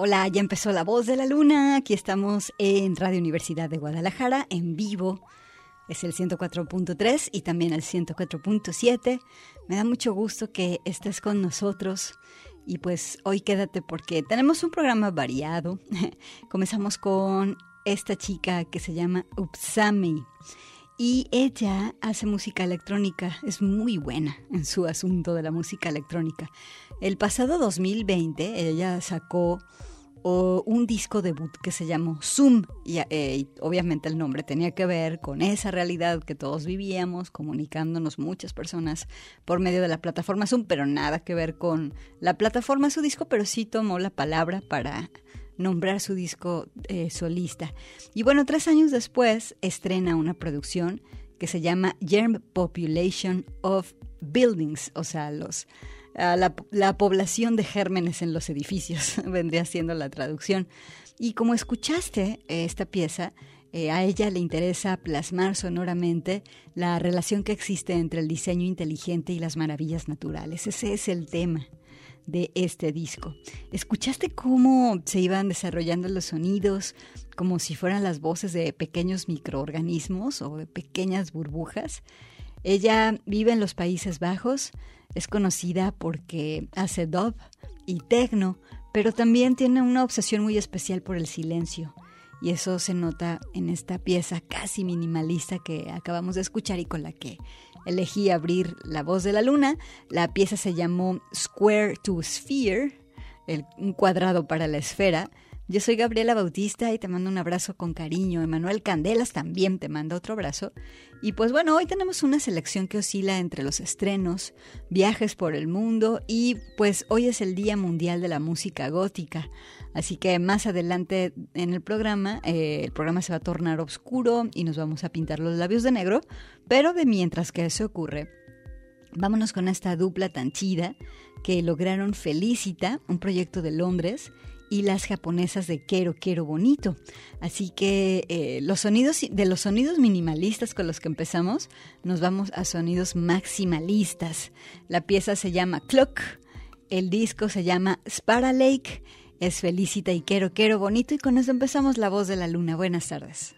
Hola, ya empezó La Voz de la Luna. Aquí estamos en Radio Universidad de Guadalajara, en vivo. Es el 104.3 y también el 104.7. Me da mucho gusto que estés con nosotros. Y pues hoy quédate porque tenemos un programa variado. Comenzamos con esta chica que se llama Upsami. Y ella hace música electrónica, es muy buena en su asunto de la música electrónica. El pasado 2020 ella sacó un disco debut que se llamó Zoom eh, y, obviamente el nombre tenía que ver con esa realidad que todos vivíamos, comunicándonos muchas personas por medio de la plataforma Zoom, pero nada que ver con la plataforma su disco, pero sí tomó la palabra para nombrar su disco eh, solista. Y bueno, tres años después estrena una producción que se llama Germ Population of Buildings, o sea, los la, población de gérmenes en los edificios, vendría siendo la traducción. Y como escuchaste esta pieza, Eh, a ella le interesa plasmar sonoramente la relación que existe entre el diseño inteligente y las maravillas naturales. Ese es el tema de este disco. ¿Escuchaste cómo se iban desarrollando los sonidos como si fueran las voces de pequeños microorganismos o de pequeñas burbujas? Ella vive en los Países Bajos, es conocida porque hace dub y techno, pero también tiene una obsesión muy especial por el silencio. Y eso se nota en esta pieza casi minimalista que acabamos de escuchar y con la que elegí abrir La voz de la luna. La pieza se llamó Square to Sphere, el, un cuadrado para la esfera. Yo soy Gabriela Bautista y te mando un abrazo con cariño. Emanuel Candelas también te manda otro abrazo. Y pues bueno, hoy tenemos una selección que oscila entre los estrenos, viajes por el mundo y pues hoy es el Día Mundial de la Música Gótica. Así que más adelante en el programa, eh, el programa se va a tornar oscuro y nos vamos a pintar los labios de negro. Pero de mientras que eso ocurre, vámonos con esta dupla tan chida que lograron Felicita, un proyecto de Londres, y las japonesas de Quiero Quiero Bonito. Así que eh, los sonidos de los sonidos minimalistas con los que empezamos, nos vamos a sonidos maximalistas. La pieza se llama Clock, el disco se llama Spara Lake, es Felicita y Quiero Quiero Bonito y con eso empezamos La Voz de la Luna. Buenas tardes.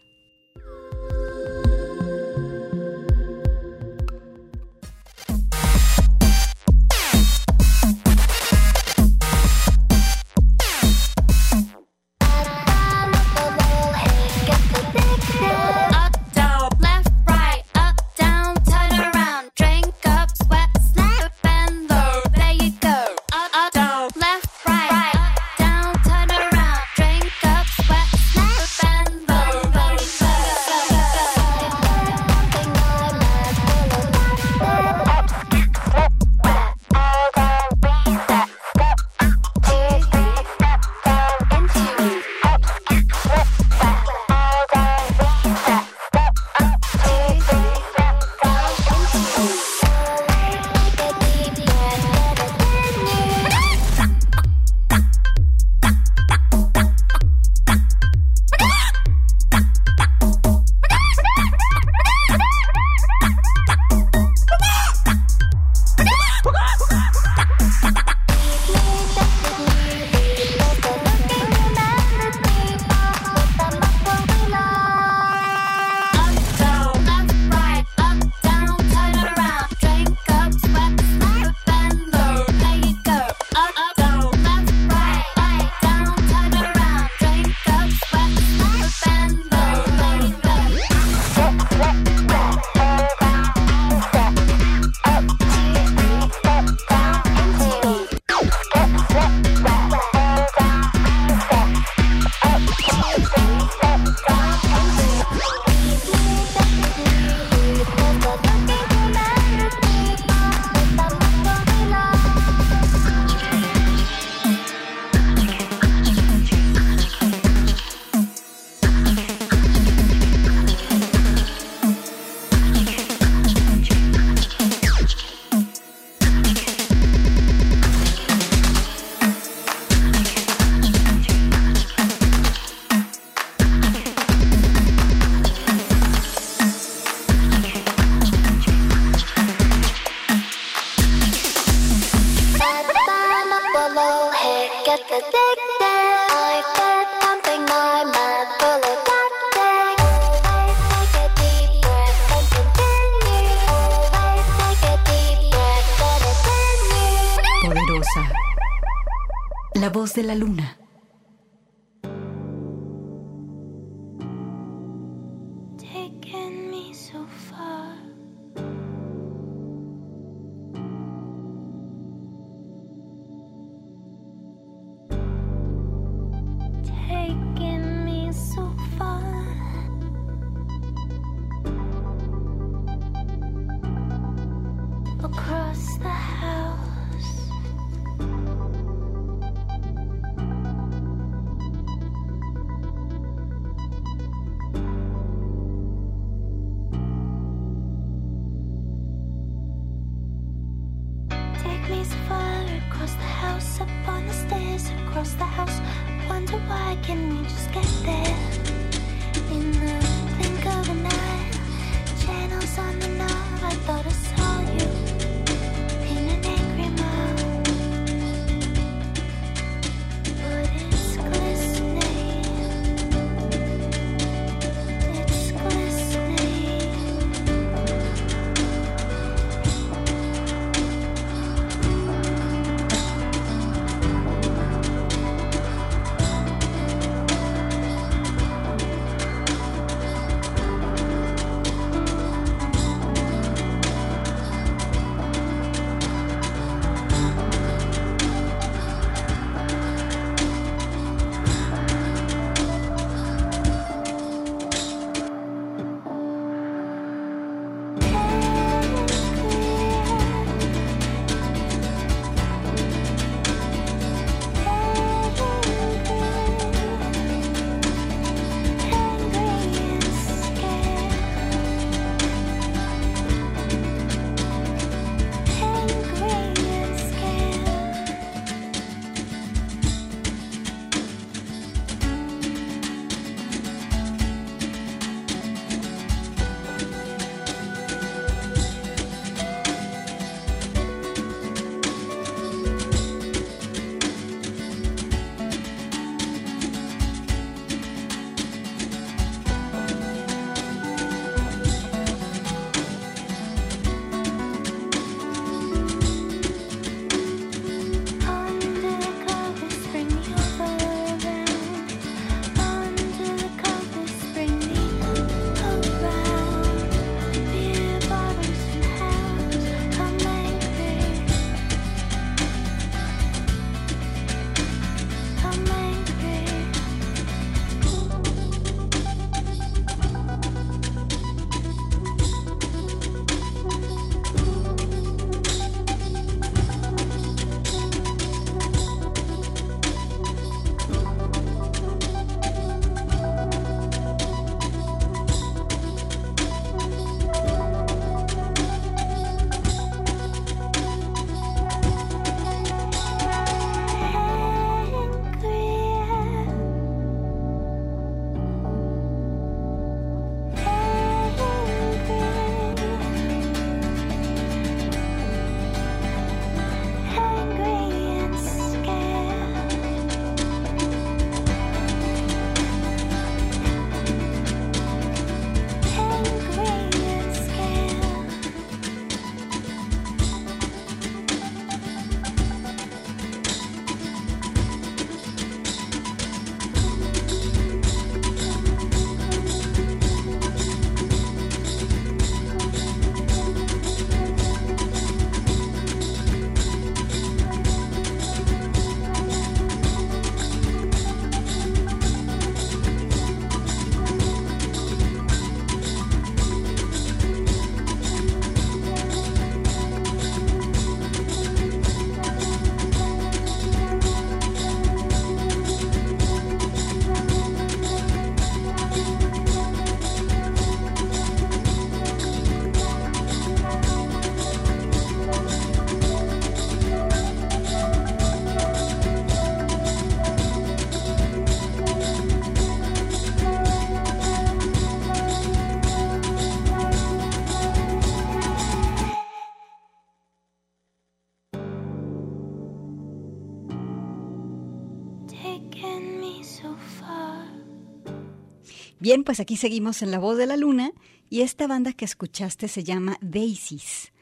Bien, pues aquí seguimos en La Voz de la Luna y esta banda que escuchaste se llama Daisies.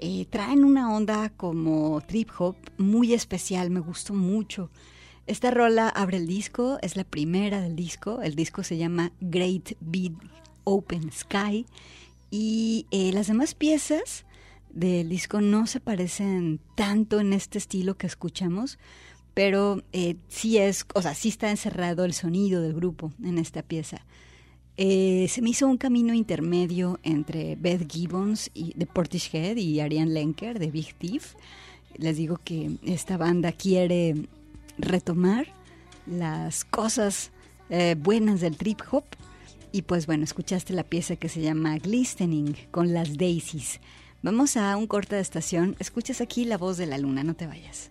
Eh, traen una onda como trip hop muy especial, me gustó mucho. Esta rola abre el disco, es la primera del disco, el disco se llama Great Big Open Sky y eh, las demás piezas del disco no se parecen tanto en este estilo que escuchamos, pero eh, sí es, o sea, sí está encerrado el sonido del grupo en esta pieza. Eh, se me hizo un camino intermedio entre Beth Gibbons y, de Portishead y Ariane Lenker de Big Thief. Les digo que esta banda quiere retomar las cosas eh, buenas del trip hop. Y pues bueno, escuchaste la pieza que se llama Glistening con las Daisies. Vamos a un corte de estación. Escuchas aquí la voz de la luna, no te vayas.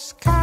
sky.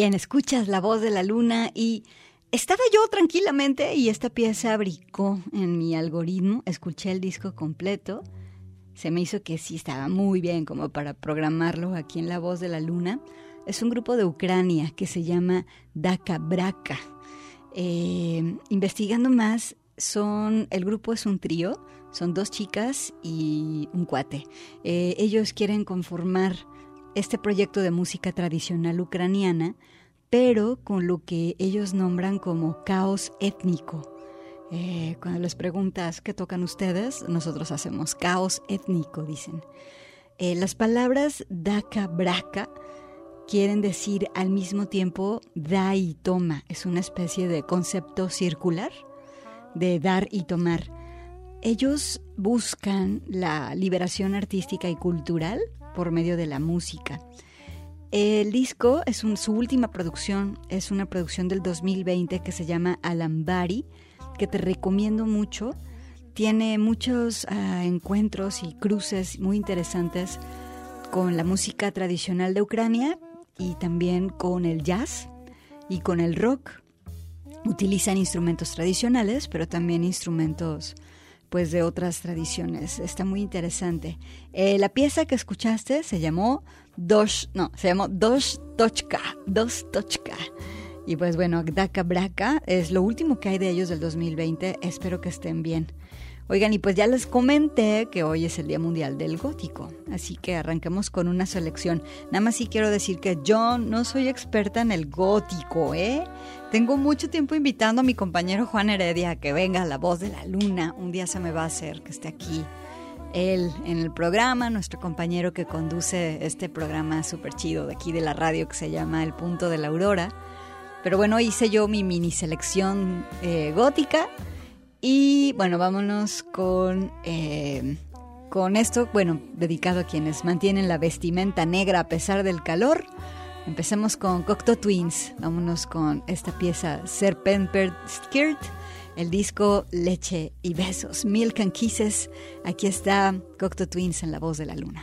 Bien, escuchas la voz de la luna y estaba yo tranquilamente y esta pieza brincó en mi algoritmo, escuché el disco completo, se me hizo que sí estaba muy bien como para programarlo aquí en La Voz de la Luna. Es un grupo de Ucrania que se llama Daka Braka. Eh, investigando más, son, el grupo es un trío, son dos chicas y un cuate. Eh, ellos quieren conformar este proyecto de música tradicional ucraniana, pero con lo que ellos nombran como caos étnico. Eh, cuando les preguntas qué tocan ustedes, nosotros hacemos caos étnico, dicen. Eh, las palabras daka braka quieren decir al mismo tiempo da y toma. Es una especie de concepto circular de dar y tomar. Ellos buscan la liberación artística y cultural por medio de la música. El disco es su última producción, es una producción del 2020 que se llama Alambari, que te recomiendo mucho. Tiene muchos ah, encuentros y cruces muy interesantes con la música tradicional de Ucrania y también con el jazz y con el rock. Utilizan instrumentos tradicionales, pero también instrumentos pues de otras tradiciones. Está muy interesante. Eh, la pieza que escuchaste se llamó Dos, no, se llamó Dos Tochka, Dos Tochka. Y pues bueno, Daka Braka es lo último que hay de ellos del 2020. Espero que estén bien. Oigan, y pues ya les comenté que hoy es el Día Mundial del Gótico, así que arranquemos con una selección. Nada más sí quiero decir que yo no soy experta en el gótico, ¿eh? Tengo mucho tiempo invitando a mi compañero Juan Heredia a que venga La Voz de la Luna. Un día se me va a hacer que esté aquí él en el programa, nuestro compañero que conduce este programa súper chido de aquí de la radio que se llama El Punto de la Aurora. Pero bueno, hice yo mi mini selección eh, gótica y bueno, vámonos con, eh, con esto, bueno, dedicado a quienes mantienen la vestimenta negra a pesar del calor. Empecemos con Cocteau Twins. Vámonos con esta pieza Serpent Skirt, el disco Leche y Besos, Milk and Kisses. Aquí está Cocteau Twins en la voz de la luna.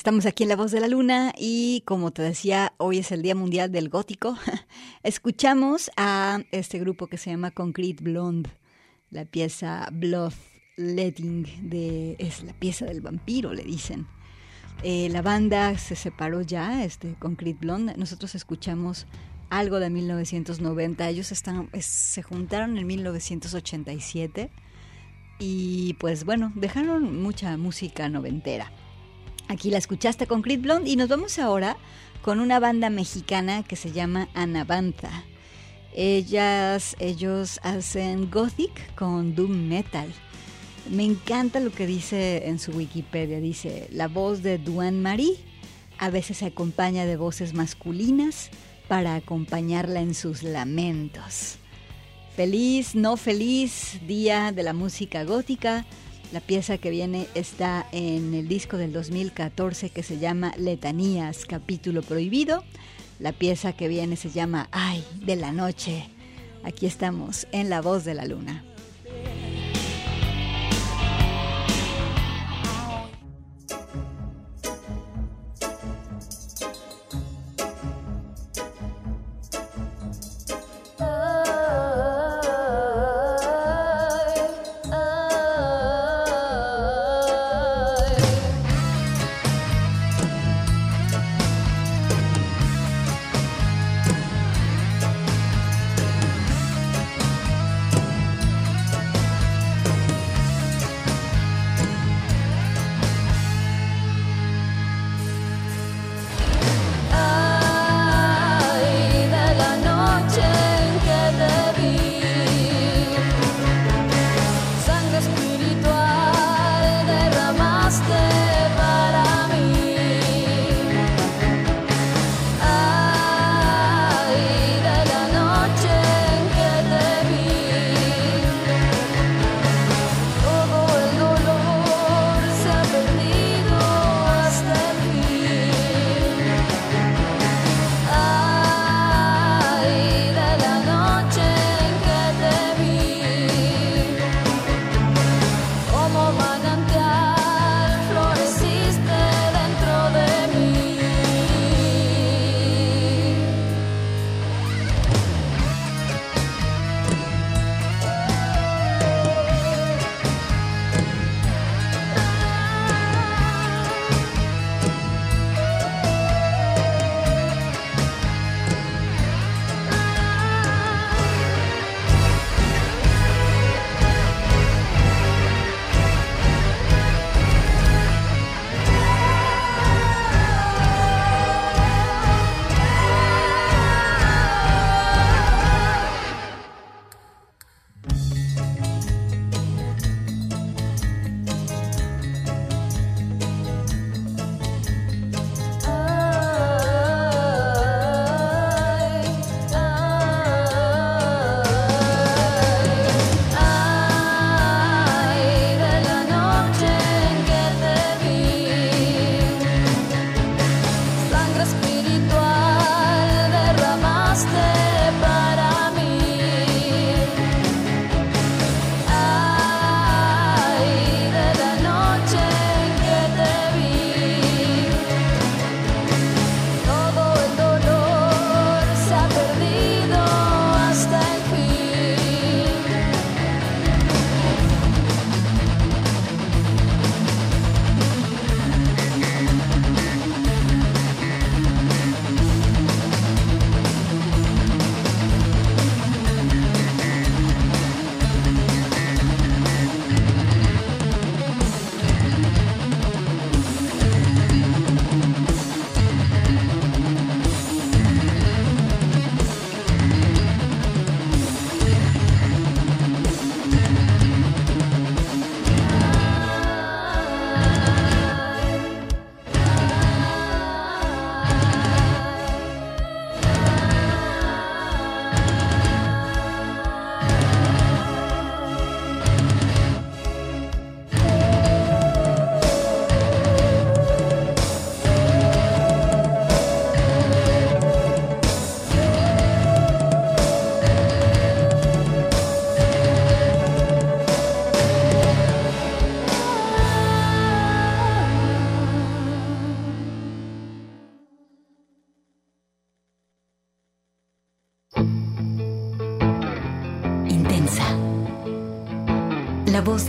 Estamos aquí en La Voz de la Luna y como te decía, hoy es el Día Mundial del Gótico. Escuchamos a este grupo que se llama Concrete Blonde, la pieza Bluff Letting, de, es la pieza del vampiro, le dicen. Eh, la banda se separó ya, este Concrete Blonde. Nosotros escuchamos algo de 1990. Ellos están, se juntaron en 1987 y pues bueno, dejaron mucha música noventera. Aquí la escuchaste con Creed Blonde y nos vamos ahora con una banda mexicana que se llama Anabanza. Ellas, ellos hacen gothic con doom metal. Me encanta lo que dice en su Wikipedia. Dice, la voz de Duane Marie a veces se acompaña de voces masculinas para acompañarla en sus lamentos. Feliz, no feliz día de la música gótica. La pieza que viene está en el disco del 2014 que se llama Letanías, capítulo prohibido. La pieza que viene se llama Ay, de la noche. Aquí estamos en La Voz de la Luna.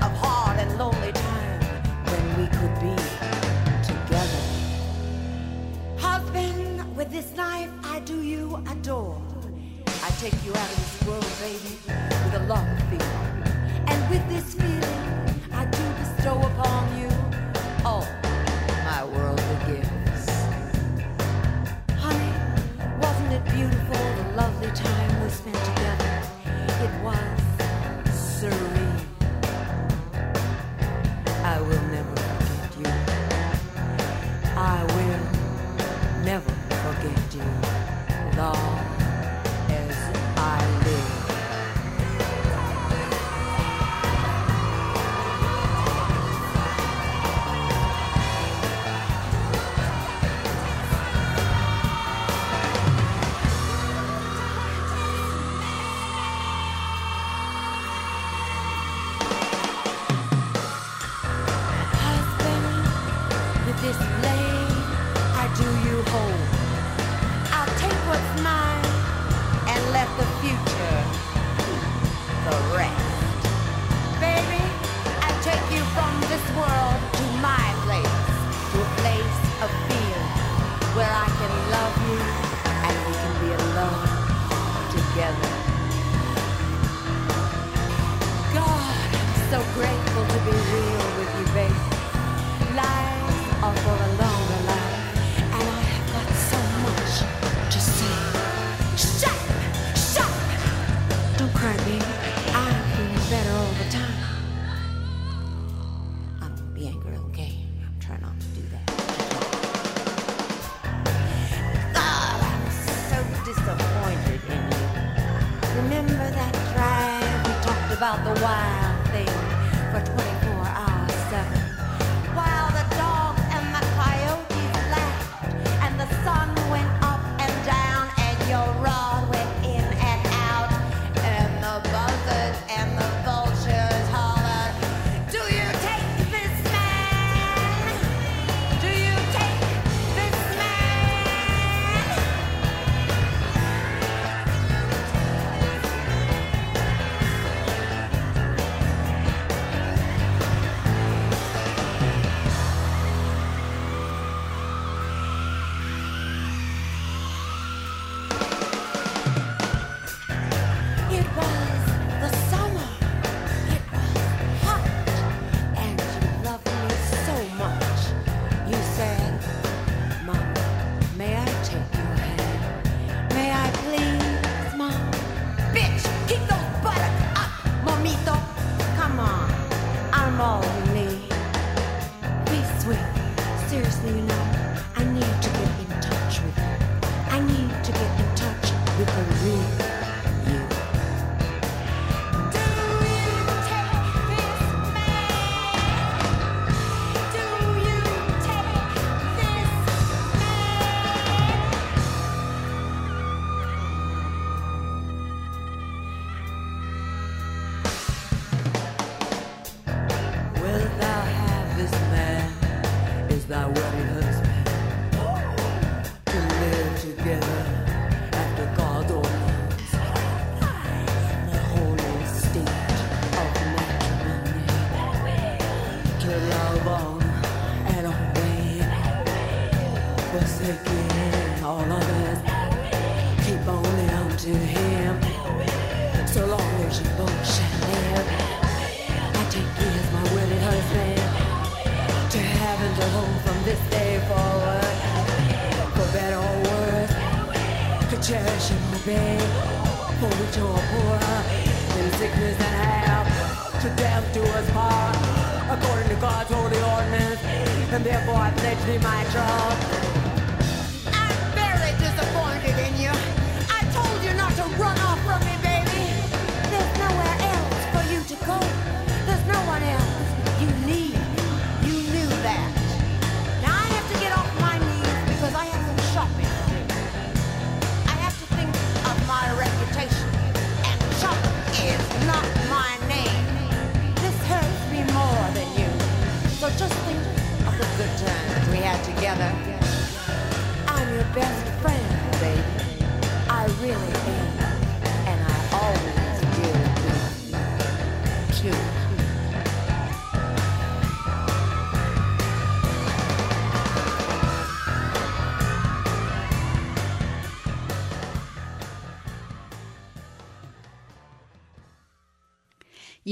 of hard and lonely when we could be together. Husband, with this I do you adore. I take you out of this world, baby, with a feeling. And with this feeling, I do bestow upon you all my worldly gifts. Honey, wasn't it beautiful the lovely time we spent together? It was.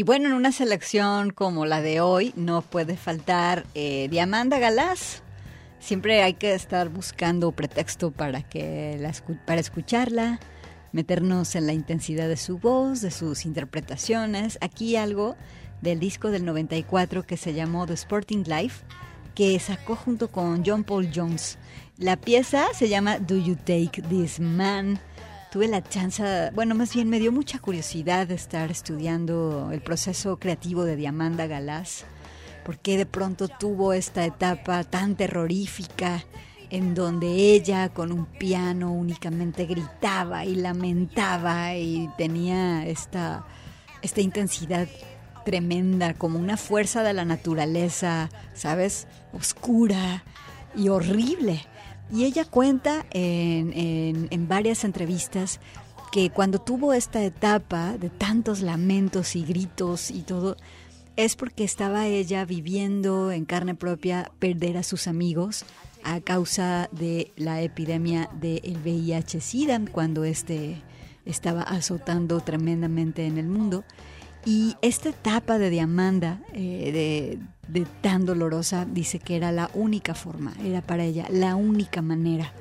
Y bueno, en una selección como la de hoy no puede faltar eh, Diamanda Galás. Siempre hay que estar buscando pretexto para, que para escucharla, meternos en la intensidad de su voz, de sus interpretaciones. Aquí algo del disco del 94 que se llamó The Sporting Life, que sacó junto con John Paul Jones. La pieza se llama Do You Take This Man? Tuve la chance, bueno, más bien me dio mucha curiosidad de estar estudiando el proceso creativo de Diamanda Galás, porque de pronto tuvo esta etapa tan terrorífica en donde ella con un piano únicamente gritaba y lamentaba y tenía esta, esta intensidad tremenda, como una fuerza de la naturaleza, ¿sabes? Oscura y horrible. Y ella cuenta en, en- varias entrevistas que cuando tuvo esta etapa de tantos lamentos y gritos y todo, es porque estaba ella viviendo en carne propia perder a sus amigos a causa de la epidemia del VIH-Sida, cuando este estaba azotando tremendamente en el mundo. Y esta etapa de Diamanda, eh, de, de tan dolorosa, dice que era la única forma, era para ella la única manera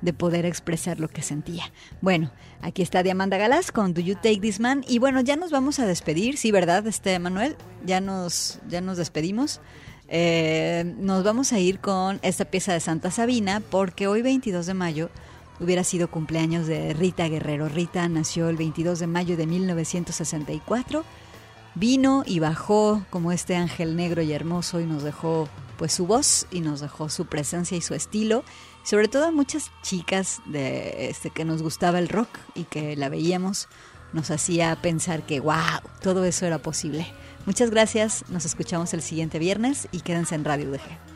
de poder expresar lo que sentía. Bueno, aquí está Diamanda Galás con Do You Take This Man y bueno, ya nos vamos a despedir, sí, ¿verdad, este Manuel? Ya nos, ya nos despedimos. Eh, nos vamos a ir con esta pieza de Santa Sabina porque hoy 22 de mayo hubiera sido cumpleaños de Rita Guerrero. Rita nació el 22 de mayo de 1964 vino y bajó como este ángel negro y hermoso y nos dejó pues su voz y nos dejó su presencia y su estilo, sobre todo a muchas chicas de este que nos gustaba el rock y que la veíamos nos hacía pensar que wow, todo eso era posible. Muchas gracias, nos escuchamos el siguiente viernes y quédense en Radio UDG.